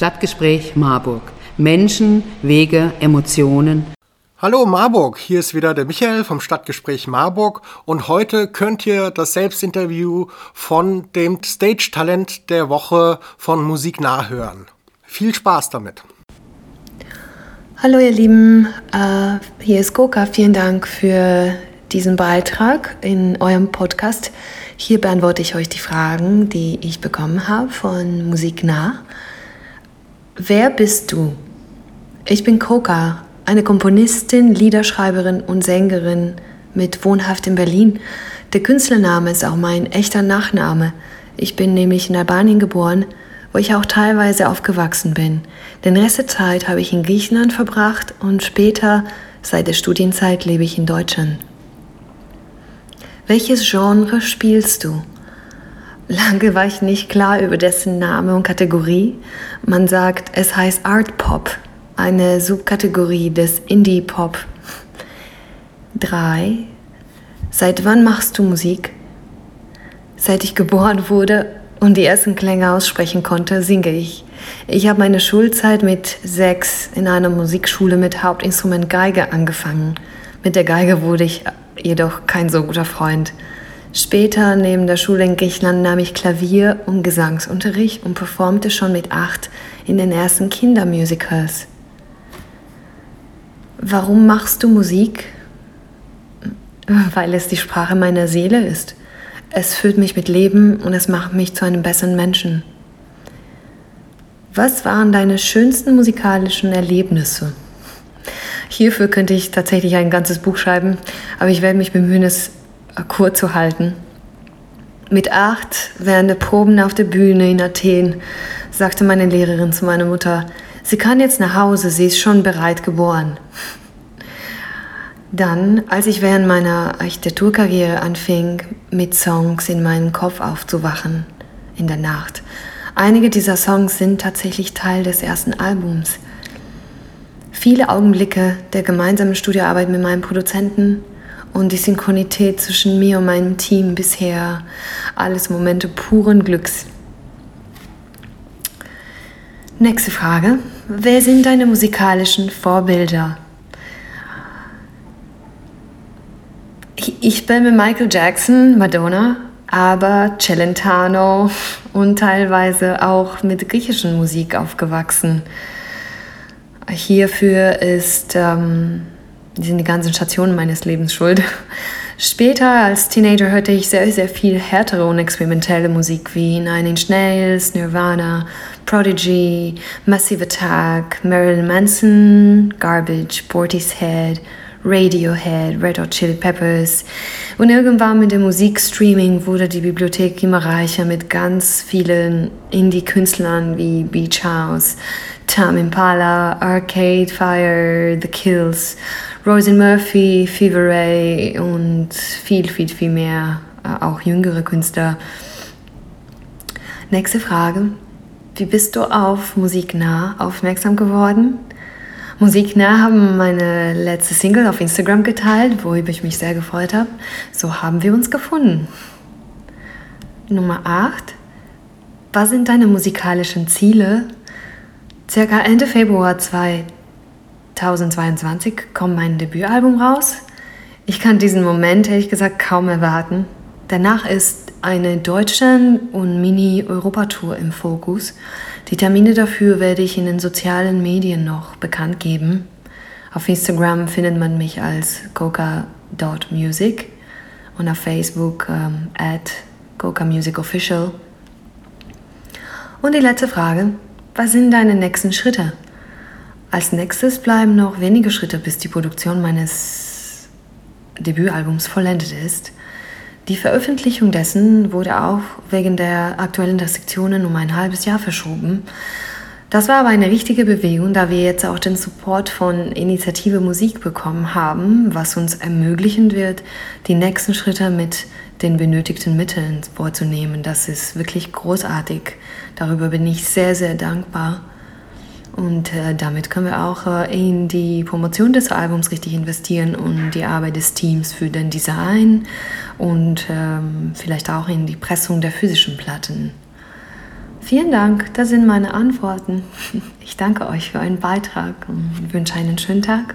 Stadtgespräch Marburg. Menschen, Wege, Emotionen. Hallo Marburg, hier ist wieder der Michael vom Stadtgespräch Marburg und heute könnt ihr das Selbstinterview von dem Stage-Talent der Woche von Musik nah hören. Viel Spaß damit. Hallo ihr Lieben, uh, hier ist Goka. Vielen Dank für diesen Beitrag in eurem Podcast. Hier beantworte ich euch die Fragen, die ich bekommen habe von Musik nah. Wer bist du? Ich bin Koka, eine Komponistin, Liederschreiberin und Sängerin mit Wohnhaft in Berlin. Der Künstlername ist auch mein echter Nachname. Ich bin nämlich in Albanien geboren, wo ich auch teilweise aufgewachsen bin. Den Rest der Zeit habe ich in Griechenland verbracht und später, seit der Studienzeit, lebe ich in Deutschland. Welches Genre spielst du? Lange war ich nicht klar über dessen Name und Kategorie. Man sagt, es heißt Art Pop, eine Subkategorie des Indie Pop. 3. Seit wann machst du Musik? Seit ich geboren wurde und die ersten Klänge aussprechen konnte, singe ich. Ich habe meine Schulzeit mit sechs in einer Musikschule mit Hauptinstrument Geige angefangen. Mit der Geige wurde ich jedoch kein so guter Freund. Später, neben der Schule in Griechenland, nahm ich Klavier- und Gesangsunterricht und performte schon mit acht in den ersten Kindermusicals. Warum machst du Musik? Weil es die Sprache meiner Seele ist. Es füllt mich mit Leben und es macht mich zu einem besseren Menschen. Was waren deine schönsten musikalischen Erlebnisse? Hierfür könnte ich tatsächlich ein ganzes Buch schreiben, aber ich werde mich bemühen, es kurz zu halten. Mit acht, während der Proben auf der Bühne in Athen, sagte meine Lehrerin zu meiner Mutter, sie kann jetzt nach Hause, sie ist schon bereit geboren. Dann, als ich während meiner Architekturkarriere anfing, mit Songs in meinen Kopf aufzuwachen, in der Nacht. Einige dieser Songs sind tatsächlich Teil des ersten Albums. Viele Augenblicke der gemeinsamen Studioarbeit mit meinem Produzenten und die Synchronität zwischen mir und meinem Team bisher. Alles Momente puren Glücks. Nächste Frage. Wer sind deine musikalischen Vorbilder? Ich bin mit Michael Jackson, Madonna, aber Celentano und teilweise auch mit griechischen Musik aufgewachsen. Hierfür ist ähm, die sind die ganzen Stationen meines Lebens schuld. Später als Teenager hörte ich sehr, sehr viel härtere und experimentelle Musik wie Nine Inch Nails, Nirvana, Prodigy, Massive Attack, Marilyn Manson, Garbage, Portishead, Radiohead, Red Hot Chili Peppers. Und irgendwann mit dem Musikstreaming wurde die Bibliothek immer reicher mit ganz vielen Indie-Künstlern wie Beach House, Tom Impala, Arcade Fire, The Kills Rosie Murphy, Fever Ray und viel, viel, viel mehr, äh, auch jüngere Künstler. Nächste Frage. Wie bist du auf Musiknah aufmerksam geworden? Musiknah haben meine letzte Single auf Instagram geteilt, worüber ich mich sehr gefreut habe. So haben wir uns gefunden. Nummer 8. Was sind deine musikalischen Ziele? Circa Ende Februar 2020 2022 kommt mein Debütalbum raus. Ich kann diesen Moment ehrlich gesagt kaum erwarten. Danach ist eine Deutschland- und Mini-Europatour im Fokus. Die Termine dafür werde ich in den sozialen Medien noch bekannt geben. Auf Instagram findet man mich als coca.music und auf Facebook ähm, at coca-music-official. Und die letzte Frage, was sind deine nächsten Schritte? Als nächstes bleiben noch wenige Schritte, bis die Produktion meines Debütalbums vollendet ist. Die Veröffentlichung dessen wurde auch wegen der aktuellen Restriktionen um ein halbes Jahr verschoben. Das war aber eine richtige Bewegung, da wir jetzt auch den Support von Initiative Musik bekommen haben, was uns ermöglichen wird, die nächsten Schritte mit den benötigten Mitteln vorzunehmen. Das ist wirklich großartig. Darüber bin ich sehr, sehr dankbar. Und äh, damit können wir auch äh, in die Promotion des Albums richtig investieren und die Arbeit des Teams für den Design und ähm, vielleicht auch in die Pressung der physischen Platten. Vielen Dank, das sind meine Antworten. Ich danke euch für euren Beitrag und wünsche einen schönen Tag.